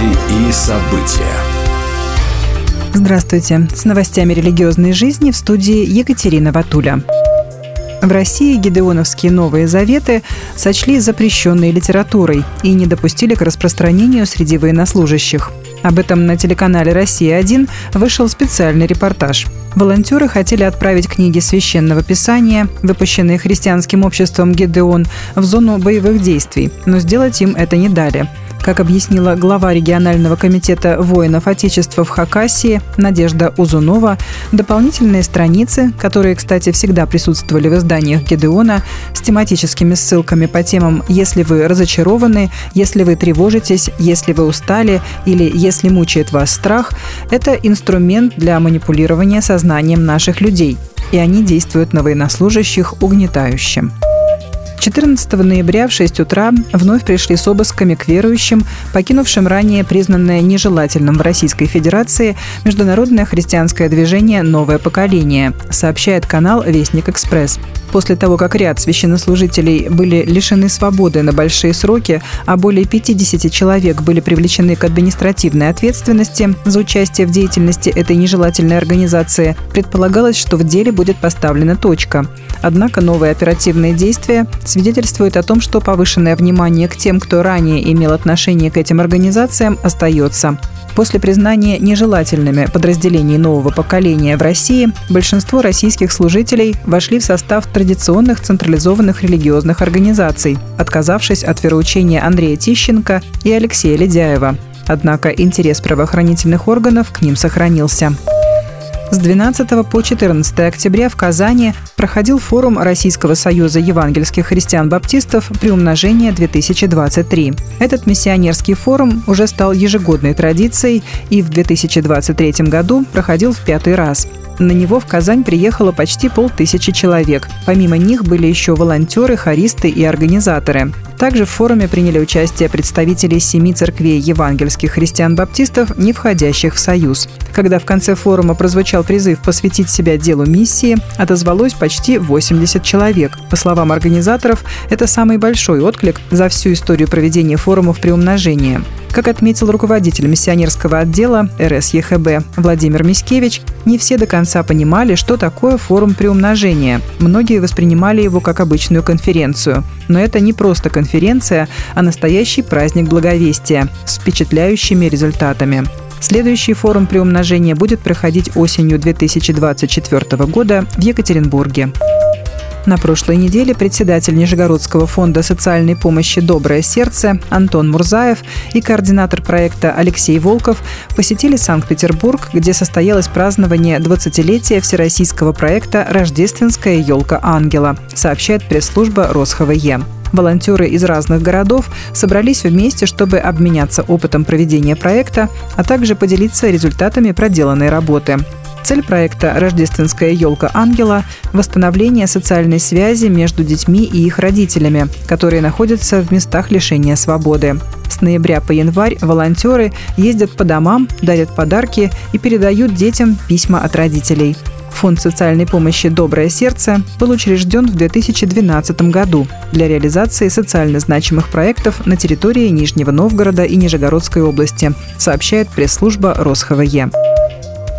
Новости и события. Здравствуйте. С новостями религиозной жизни в студии Екатерина Ватуля. В России гидеоновские новые заветы сочли запрещенной литературой и не допустили к распространению среди военнослужащих. Об этом на телеканале «Россия-1» вышел специальный репортаж. Волонтеры хотели отправить книги священного писания, выпущенные христианским обществом «Гедеон», в зону боевых действий, но сделать им это не дали. Как объяснила глава регионального комитета воинов Отечества в Хакасии Надежда Узунова, дополнительные страницы, которые, кстати, всегда присутствовали в изданиях Гедеона, с тематическими ссылками по темам «Если вы разочарованы», «Если вы тревожитесь», «Если вы устали» или «Если мучает вас страх», это инструмент для манипулирования сознанием наших людей, и они действуют на военнослужащих угнетающим. 14 ноября в 6 утра вновь пришли с обысками к верующим, покинувшим ранее признанное нежелательным в Российской Федерации международное христианское движение «Новое поколение», сообщает канал «Вестник Экспресс». После того, как ряд священнослужителей были лишены свободы на большие сроки, а более 50 человек были привлечены к административной ответственности за участие в деятельности этой нежелательной организации, предполагалось, что в деле будет поставлена точка. Однако новые оперативные действия свидетельствуют о том, что повышенное внимание к тем, кто ранее имел отношение к этим организациям, остается. После признания нежелательными подразделений нового поколения в России, большинство российских служителей вошли в состав традиционных централизованных религиозных организаций, отказавшись от вероучения Андрея Тищенко и Алексея Ледяева. Однако интерес правоохранительных органов к ним сохранился. С 12 по 14 октября в Казани проходил форум Российского союза евангельских христиан-баптистов «Приумножение-2023». Этот миссионерский форум уже стал ежегодной традицией и в 2023 году проходил в пятый раз – на него в Казань приехало почти полтысячи человек. Помимо них были еще волонтеры, хористы и организаторы. Также в форуме приняли участие представители семи церквей евангельских христиан-баптистов, не входящих в Союз. Когда в конце форума прозвучал призыв посвятить себя делу миссии, отозвалось почти 80 человек. По словам организаторов, это самый большой отклик за всю историю проведения форумов при умножении. Как отметил руководитель миссионерского отдела РСЕХБ Владимир Мискевич, не все до конца понимали, что такое форум приумножения. Многие воспринимали его как обычную конференцию. Но это не просто конференция, а настоящий праздник благовестия с впечатляющими результатами. Следующий форум приумножения будет проходить осенью 2024 года в Екатеринбурге. На прошлой неделе председатель Нижегородского фонда социальной помощи «Доброе сердце» Антон Мурзаев и координатор проекта Алексей Волков посетили Санкт-Петербург, где состоялось празднование 20-летия всероссийского проекта «Рождественская елка ангела», сообщает пресс-служба РосХВЕ. Волонтеры из разных городов собрались вместе, чтобы обменяться опытом проведения проекта, а также поделиться результатами проделанной работы. Цель проекта «Рождественская елка ангела» – восстановление социальной связи между детьми и их родителями, которые находятся в местах лишения свободы. С ноября по январь волонтеры ездят по домам, дарят подарки и передают детям письма от родителей. Фонд социальной помощи «Доброе сердце» был учрежден в 2012 году для реализации социально значимых проектов на территории Нижнего Новгорода и Нижегородской области, сообщает пресс-служба РосХВЕ.